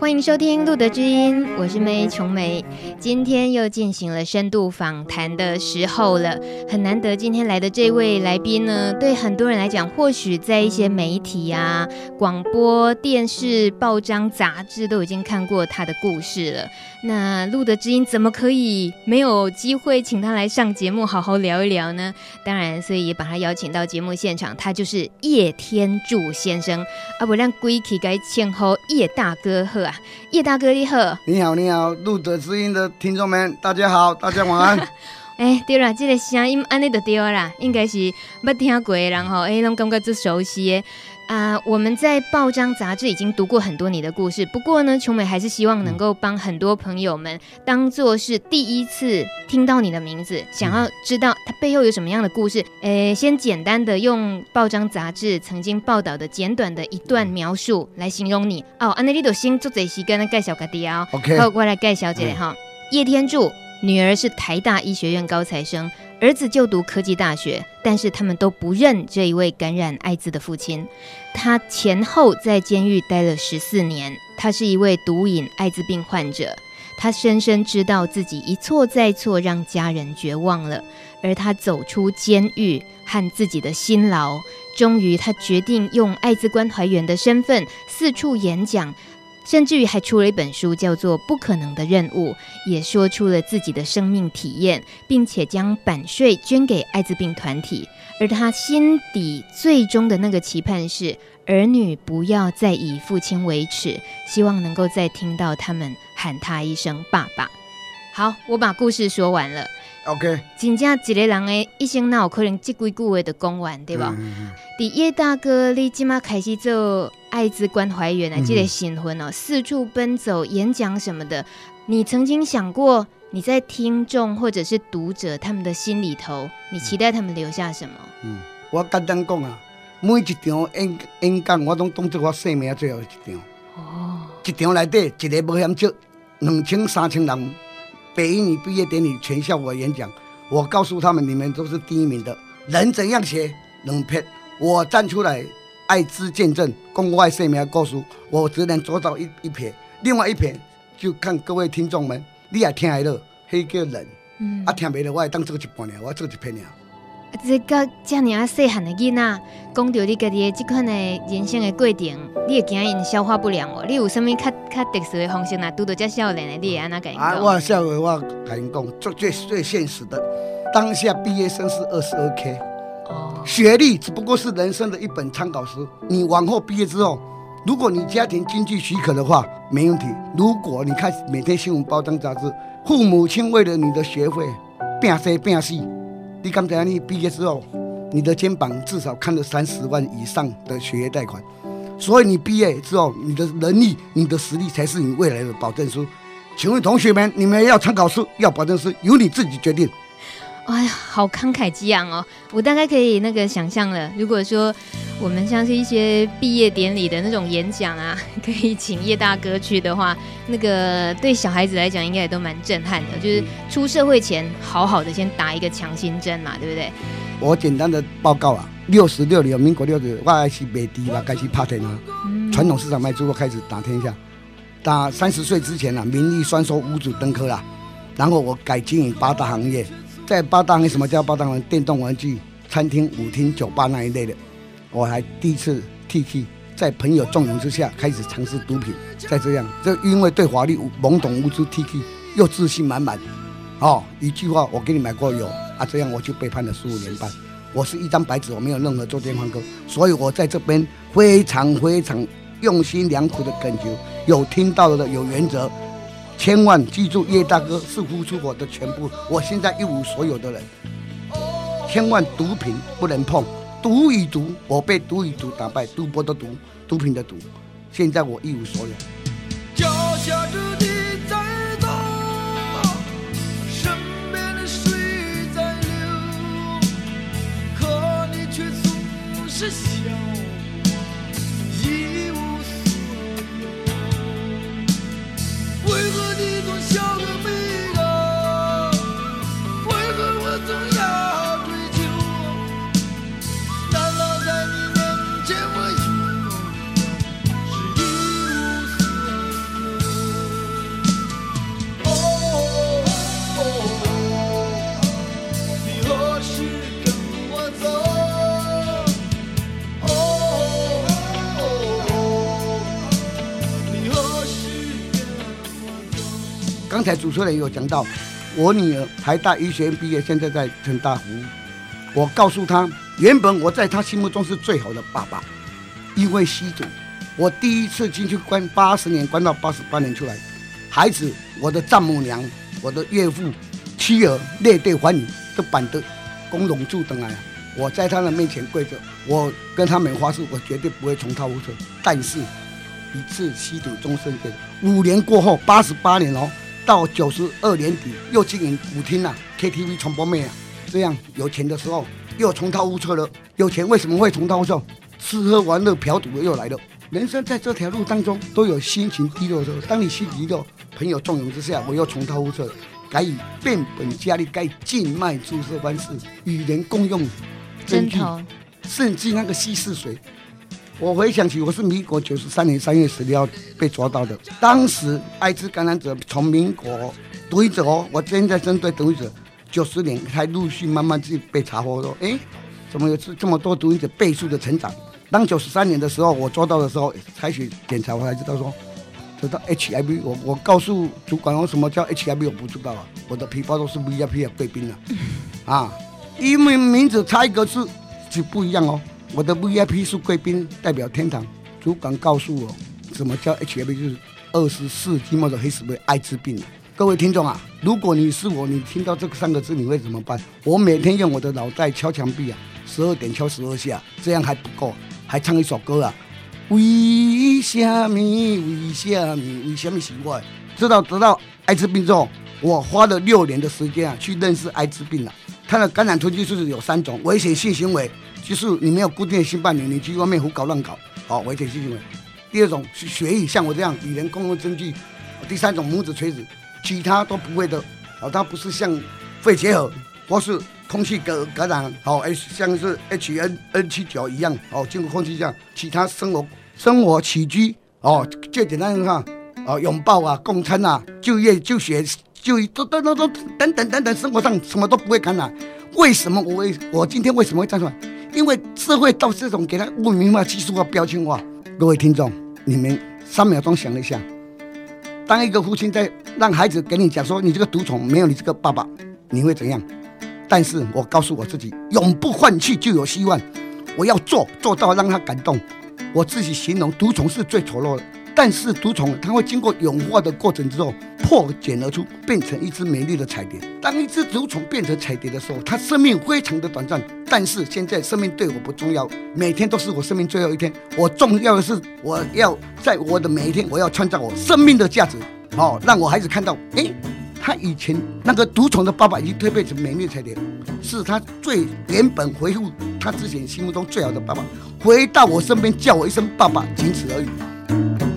欢迎收听《路德之音》，我是梅琼梅。今天又进行了深度访谈的时候了，很难得。今天来的这位来宾呢，对很多人来讲，或许在一些媒体啊、广播电视、报章、杂志都已经看过他的故事了。那路德之音怎么可以没有机会请他来上节目，好好聊一聊呢？当然，所以也把他邀请到节目现场。他就是叶天柱先生啊，不然归去该称呼叶大哥和好。叶大哥你好，你好你好，路德之音的听众们，大家好，大家晚安。哎、欸，对了，这个声音安尼就对啦，应该是捌听过的人吼，哎，拢感觉最熟悉的。啊、呃，我们在报章杂志已经读过很多你的故事，不过呢，琼美还是希望能够帮很多朋友们当做是第一次听到你的名字，想要知道它背后有什么样的故事。诶，先简单的用报章杂志曾经报道的简短的一段描述来形容你哦。安内利都先做这些跟介绍个弟啊，OK，好，我来介绍一下哈。叶天柱，女儿是台大医学院高材生。儿子就读科技大学，但是他们都不认这一位感染艾滋的父亲。他前后在监狱待了十四年。他是一位毒瘾艾滋病患者。他深深知道自己一错再错，让家人绝望了。而他走出监狱和自己的辛劳，终于他决定用艾滋关怀员的身份四处演讲。甚至于还出了一本书，叫做《不可能的任务》，也说出了自己的生命体验，并且将版税捐给艾滋病团体。而他心底最终的那个期盼是，儿女不要再以父亲为耻，希望能够再听到他们喊他一声爸爸。好，我把故事说完了。OK，真正一个人的一生，哪有可能这几句话的讲完，对吧？第、嗯、叶大哥，你今嘛开始做艾滋关怀员啊，这个新婚哦，四处奔走演讲什么的。你曾经想过，你在听众或者是读者他们的心里头，你期待他们留下什么？嗯，我简单讲啊，每一场演演讲，我拢当作我生命最后一场。哦，一场内底一个保险车，两千三千人。北一女毕业典礼全校我演讲，我告诉他们，你们都是第一名的。人怎样写？能骗？我站出来，爱之见证，公开声明告诉，我只能做到一一撇，另外一撇就看各位听众们，你也听来了，黑个人，嗯，啊听没了，我也当这个一半了，我要做一片了。这个这样啊，细汉的囡仔，讲到你家己的这款的人生的过程，你会惊因消化不良哦？你有什么较较特殊的方式啊？拄到这少年的，你会安怎甲因讲？啊，我少年我跟因讲，最最最现实的，当下毕业生是二十二 K，哦，学历只不过是人生的一本参考书。你往后毕业之后，如果你家庭经济许可的话，没问题。如果你看每天新闻报章杂志，父母亲为了你的学费，拼生拼死。你刚才你毕业之后，你的肩膀至少看了三十万以上的学业贷款，所以你毕业之后，你的能力、你的实力才是你未来的保证书。请问同学们，你们要参考书、要保证书，由你自己决定。哎呀，好慷慨激昂哦！我大概可以那个想象了。如果说我们像是一些毕业典礼的那种演讲啊，可以请叶大哥去的话，那个对小孩子来讲应该也都蛮震撼的。就是出社会前，好好的先打一个强心针嘛，对不对？我简单的报告啊，六十六年，民国六十，我开始卖猪嘛，开始拍天啊，传统市场卖猪肉开始打天下。打三十岁之前啊，名利双收，五子登科啦。然后我改经营八大行业。在八大行，什么叫八大行？电动玩具、餐厅、舞厅、酒吧那一类的，我还第一次 T T，在朋友纵容之下开始尝试毒品。再这样，就因为对法律懵懂无知，T T 又自信满满。哦，一句话，我给你买过油啊，这样我就被判了十五年半。我是一张白纸，我没有任何作奸犯科，所以我在这边非常非常用心良苦的恳求，有听到的有原则。千万记住，叶大哥是付出我的全部。我现在一无所有的人，千万毒品不能碰。毒与毒，我被毒与毒打败，赌博的毒，毒品的毒。现在我一无所有。脚下的地在动，身边的水在流，可你却总是笑才主持人有讲到，我女儿台大医学院毕业，现在在成大服务。我告诉她，原本我在她心目中是最好的爸爸，因为吸毒，我第一次进去关八十年，关到八十八年出来。孩子，我的丈母娘，我的岳父、妻儿列队欢迎，都板的公龙柱等来。我在他的面前跪着，我跟他们发誓，我绝对不会重蹈覆辙。但是，一次吸毒终身戒。五年过后，八十八年哦，到九十二年底又经营舞厅啊，KTV 传播妹啊，这样有钱的时候又重蹈覆辙了。有钱为什么会重蹈覆辙？吃喝玩乐嫖赌又来了。人生在这条路当中都有心情低落的时候，当你心情低落，朋友纵容之下，我又重蹈覆辙，改以变本加厉，改静脉注射方式与人共用。针头，甚至那个稀释水，我回想起我是民国九十三年三月十六号被抓到的。当时艾滋感染者从民国毒瘾者哦，我现在针对毒瘾者，九十年才陆续慢慢自己被查获说，哎，怎么有这这么多毒瘾者倍数的成长？当九十三年的时候，我抓到的时候，采取检查我才知道说，知道 HIV，我我告诉主管我什么叫 HIV，我不知道啊，我的皮包都是 VIP 的贵宾了，啊。因为名字差一个字就不一样哦。我的 VIP 是贵宾，代表天堂。主管告诉我，什么叫 HIV，就是二十世纪末的黑死病，艾滋病。各位听众啊，如果你是我，你听到这三个字，你会怎么办？我每天用我的脑袋敲墙壁啊，十二点敲十二下，这样还不够，还唱一首歌啊。为什么？为什么？为什么喜欢？知道得到艾滋病之后，我花了六年的时间啊，去认识艾滋病了。它的感染途径就是有三种：危险性行为，就是你没有固定的性伴侣，你去外面胡搞乱搞，好危险性行为；第二种是学艺，像我这样与人共用针具；第三种母子垂直，其他都不会的。好，它不是像肺结核或是空气感感染，好，像是 H N N 七九一样，哦，经过空气这样，其他生活生活起居，哦，最简单的话，哦，拥抱啊，共餐啊，就业就学。就都都都都等等等等，生活上什么都不会感染。为什么我会我今天为什么会站出来？因为社会到这种给他不明白、技术化、标签化。各位听众，你们三秒钟想一下，当一个父亲在让孩子给你讲说你这个独宠没有你这个爸爸，你会怎样？但是我告诉我自己，永不放弃就有希望。我要做做到让他感动。我自己形容独宠是最丑陋的。但是毒虫它会经过演化的过程之后破茧而出，变成一只美丽的彩蝶。当一只毒虫变成彩蝶的时候，它生命非常的短暂。但是现在生命对我不重要，每天都是我生命最后一天。我重要的是，我要在我的每一天，我要创造我生命的价值。哦，让我孩子看到，诶，他以前那个毒虫的爸爸已经蜕变成美丽的彩蝶，是他最原本回复他之前心目中最好的爸爸，回到我身边叫我一声爸爸，仅此而已。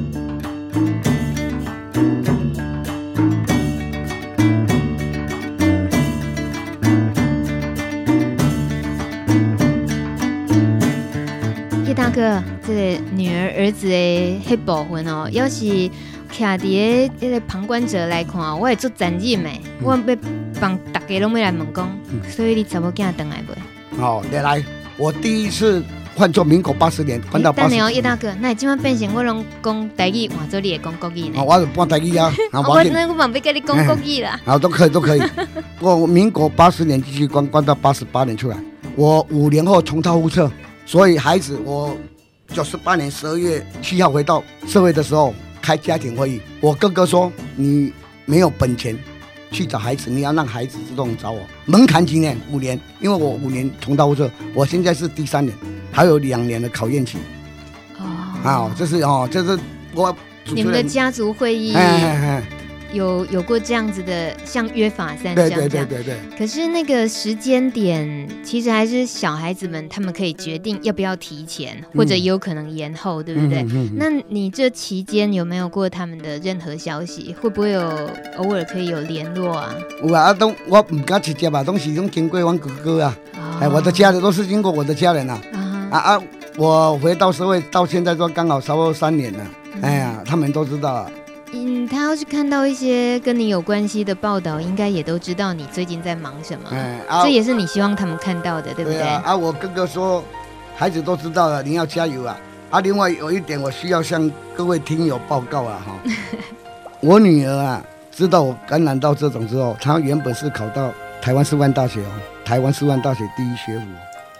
这个女儿儿子的那部分哦，要是徛伫个这个旁观者来看，我会做责任的，嗯、我要帮大家拢要来问讲，嗯、所以你怎么跟他回来不？好，你来，我第一次换做民国八十年，换到八十年。叶大哥，那今晚变成我拢讲台语，换做你也讲国语呢？哦，我是讲台语啊。我那我忙不跟你讲国语啦。好，都可以，都可以。我民国八十年继续关，关到八十八年出来，我五年后重蹈覆辙。所以孩子，我九十八年十二月七号回到社会的时候开家庭会议，我哥哥说，你没有本钱去找孩子，你要让孩子主动找我。门槛几年？五年，因为我五年重蹈覆辙，我现在是第三年，还有两年的考验期。哦，啊，这是哦，这是我你们的家族会议。哎哎哎有有过这样子的，像约法三章这样。对对对对。可是那个时间点，其实还是小孩子们他们可以决定要不要提前，或者有可能延后，对不对？那你这期间有没有过他们的任何消息？会不会有偶尔可以有联络啊？有啊，都我唔敢直接吧，都是用经过我哥哥啊。哎，我的家人都是经过我的家人啊。啊啊，我回到社会到现在都刚好差不多三年了。哎呀，他们都知道。嗯，他要是看到一些跟你有关系的报道，应该也都知道你最近在忙什么。这也是你希望他们看到的，对不对？对啊，啊，我哥哥说，孩子都知道了，你要加油啊！啊，另外有一点，我需要向各位听友报告啊，哈，我女儿啊，知道我感染到这种之后，她原本是考到台湾师范大学哦，台湾师范大学第一学府，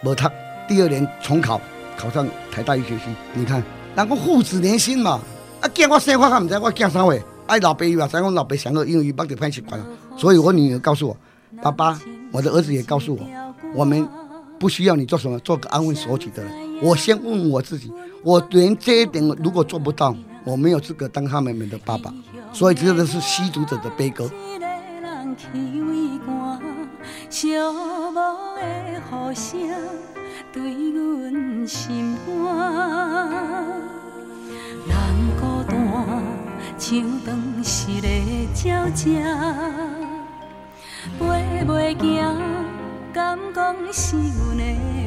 没他第二年重考，考上台大医学系。你看，那个父子连心嘛，啊，见我生活还唔知我见啥话，哎，老爸又在我老爸想个，因为帮着拍习惯了，所以我女儿告诉我，爸爸，我的儿子也告诉我，我们不需要你做什么，做个安分守己的人。我先问我自己，我连这一点如果做不到，我没有资格当他们们的爸爸。所以这个是吸毒者的悲歌。像当时的鸟只，飞袂行，敢讲是阮的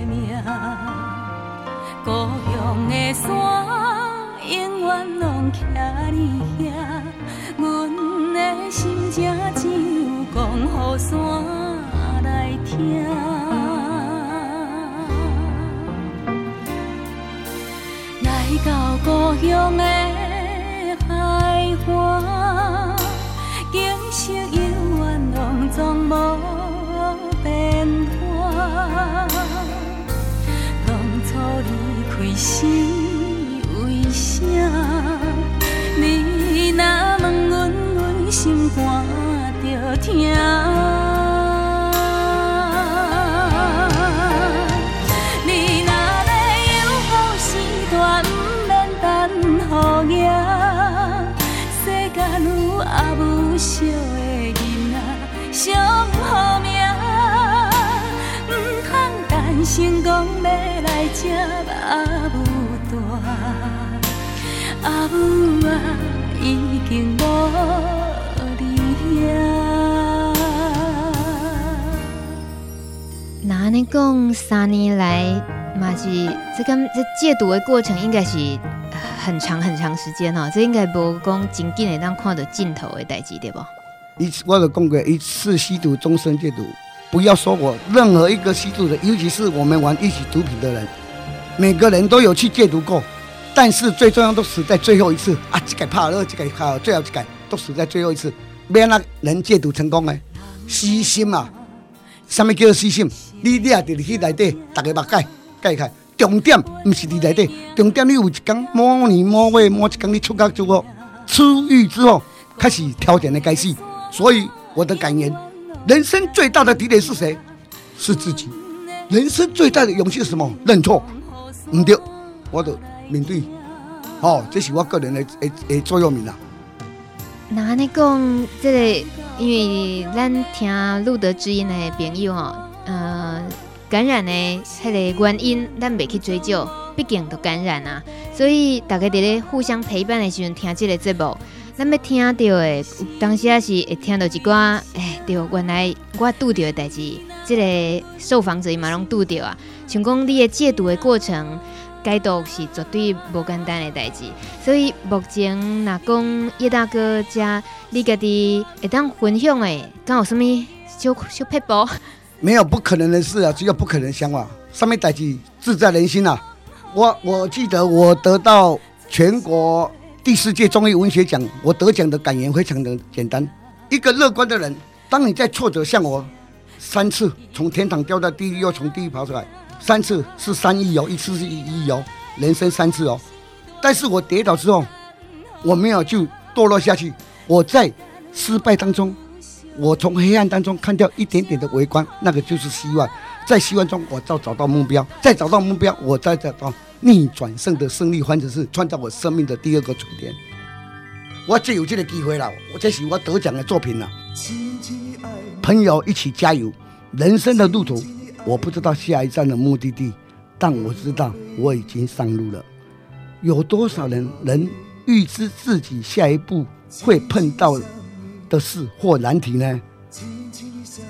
命。故乡的山，永远拢徛你遐，阮的心晟只有讲给山来听。来到故乡的。海岸，景色永远拢总无变化，当初离开。是为啥？你若问阮，阮心肝着疼。阿母惜的囡仔，上好命，毋通担心讲要来吃。阿母大，阿母啊，已经无你遐。那安尼讲，三年来嘛是这个这戒毒的过程，应该是很长很长时间哦。这应该无讲真紧的当看到尽头的代志对不？一次我的讲过，一次吸毒，终身戒毒。不要说我任何一个吸毒的，尤其是我们玩一起毒品的人。每个人都有去戒毒过，但是最重要都死在最后一次啊！这个怕了，这个怕，最后这个都死在最后一次。没那人戒毒成功的，死心啊！什么叫做死心？你俩得去内底，大家把解解开。重点不是你内底，重点你有一天某年某月某一天你出狱之后，出狱之后开始挑战的开始。所以我的感言：人生最大的敌人是谁？是自己。人生最大的勇气是什么？认错。唔对，我就面对，哦，这是我个人的诶诶座右铭啦。那你讲这个，因为咱听路德之音的朋友哦，感染的迄个原因，咱袂去追究，毕竟都感染啊，所以大家伫咧互相陪伴的时阵听这个节目，咱要听到的，当时也是会听到一寡，哎，对，原来我拄着的代志，这个受访者伊嘛拢拄着啊。像讲你的戒毒的过程，戒毒是绝对无简单的代志，所以目前若讲叶大哥家，你家己会当分享诶，敢有啥物小小撇步？没有不可能的事啊，只有不可能的想法。上面代志志在人心啊！我我记得我得到全国第四届中医文学奖，我得奖的感言非常的简单：一个乐观的人，当你在挫折，像我三次从天堂掉到地狱，又从地狱爬出来。三次是三亿哦，一次是一亿哦，人生三次哦。但是我跌倒之后，我没有就堕落下去。我在失败当中，我从黑暗当中看到一点点的微光，那个就是希望。在希望中，我再找到目标，再找到目标，我再找到逆转胜的胜利，或者是创造我生命的第二个春天。我就有这个机会了，我这是我得奖的作品了。朋友一起加油，人生的路途。我不知道下一站的目的地，但我知道我已经上路了。有多少人能预知自己下一步会碰到的事或难题呢？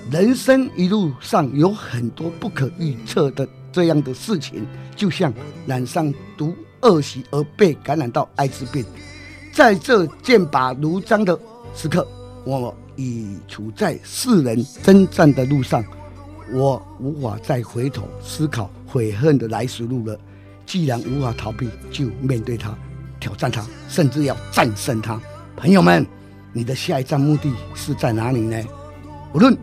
人生一路上有很多不可预测的这样的事情，就像染上毒恶习而被感染到艾滋病，在这剑拔弩张的时刻，我已处在世人征战的路上。我无法再回头思考悔恨的来时路了。既然无法逃避，就面对它，挑战它，甚至要战胜它。朋友们，你的下一站目的是在哪里呢？无论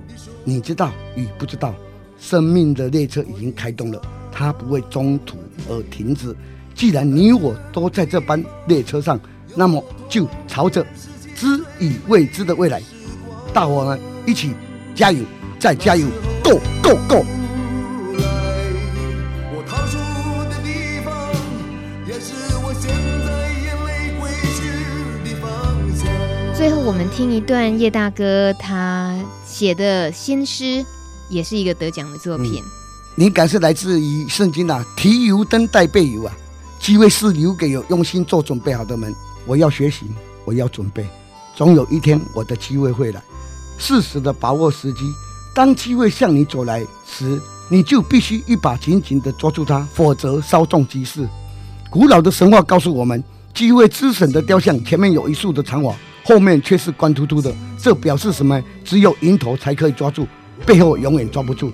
你知道与不知道，生命的列车已经开动了，它不会中途而停止。既然你我都在这班列车上，那么就朝着知与未知的未来，大伙们一起加油，再加油，Go Go Go！最后，我们听一段叶大哥他写的新诗，也是一个得奖的作品。灵、感是来自于圣经啊，提油灯带备油啊，机会是留给有用心做准备好的人。我要学习，我要准备，总有一天我的机会会来。适时的把握时机，当机会向你走来时，你就必须一把紧紧的抓住它，否则稍纵即逝。古老的神话告诉我们，机会之神的雕像前面有一束的长发。后面却是光秃秃的，这表示什么？只有迎头才可以抓住，背后永远抓不住。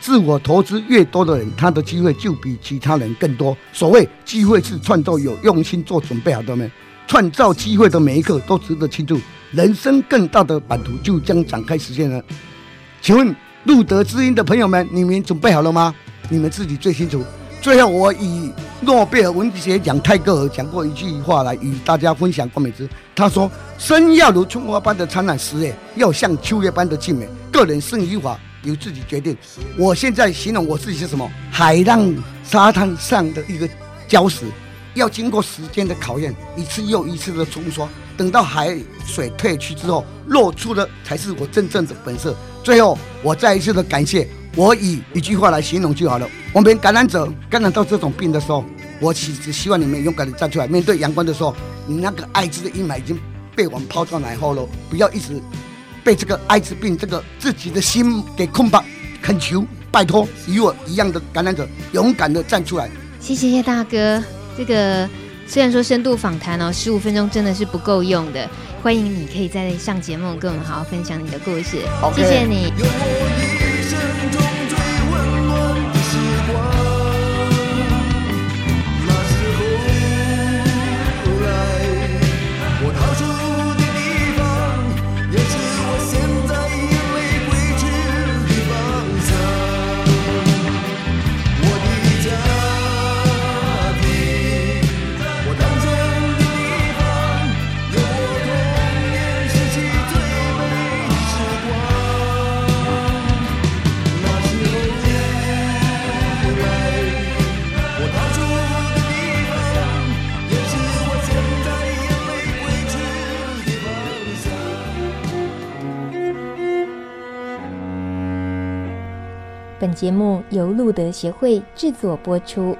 自我投资越多的人，他的机会就比其他人更多。所谓机会是创造有用心做准备好的人，创造机会的每一刻都值得庆祝。人生更大的版图就将展开实现了。请问路德知音的朋友们，你们准备好了吗？你们自己最清楚。最后，我以诺贝尔文学奖泰戈尔讲过一句话来与大家分享。关美姿他说：“生要如春花般的灿烂，死也要像秋叶般的静美。个人生与法由自己决定。”我现在形容我自己是什么？海浪沙滩上的一个礁石，要经过时间的考验，一次又一次的冲刷，等到海水退去之后，露出的才是我真正的本色。最后，我再一次的感谢。我以一句话来形容就好了。我们感染者感染到这种病的时候，我其实希望你们勇敢的站出来，面对阳光的时候，你那个艾滋的阴霾已经被我们抛到脑后了，不要一直被这个艾滋病这个自己的心给捆绑。恳求，拜托，与我一样的感染者，勇敢的站出来。谢谢叶大哥，这个虽然说深度访谈哦，十五分钟真的是不够用的。欢迎你可以再上节目，跟我们好好分享你的故事。谢谢你。人生中最。节目由路德协会制作播出。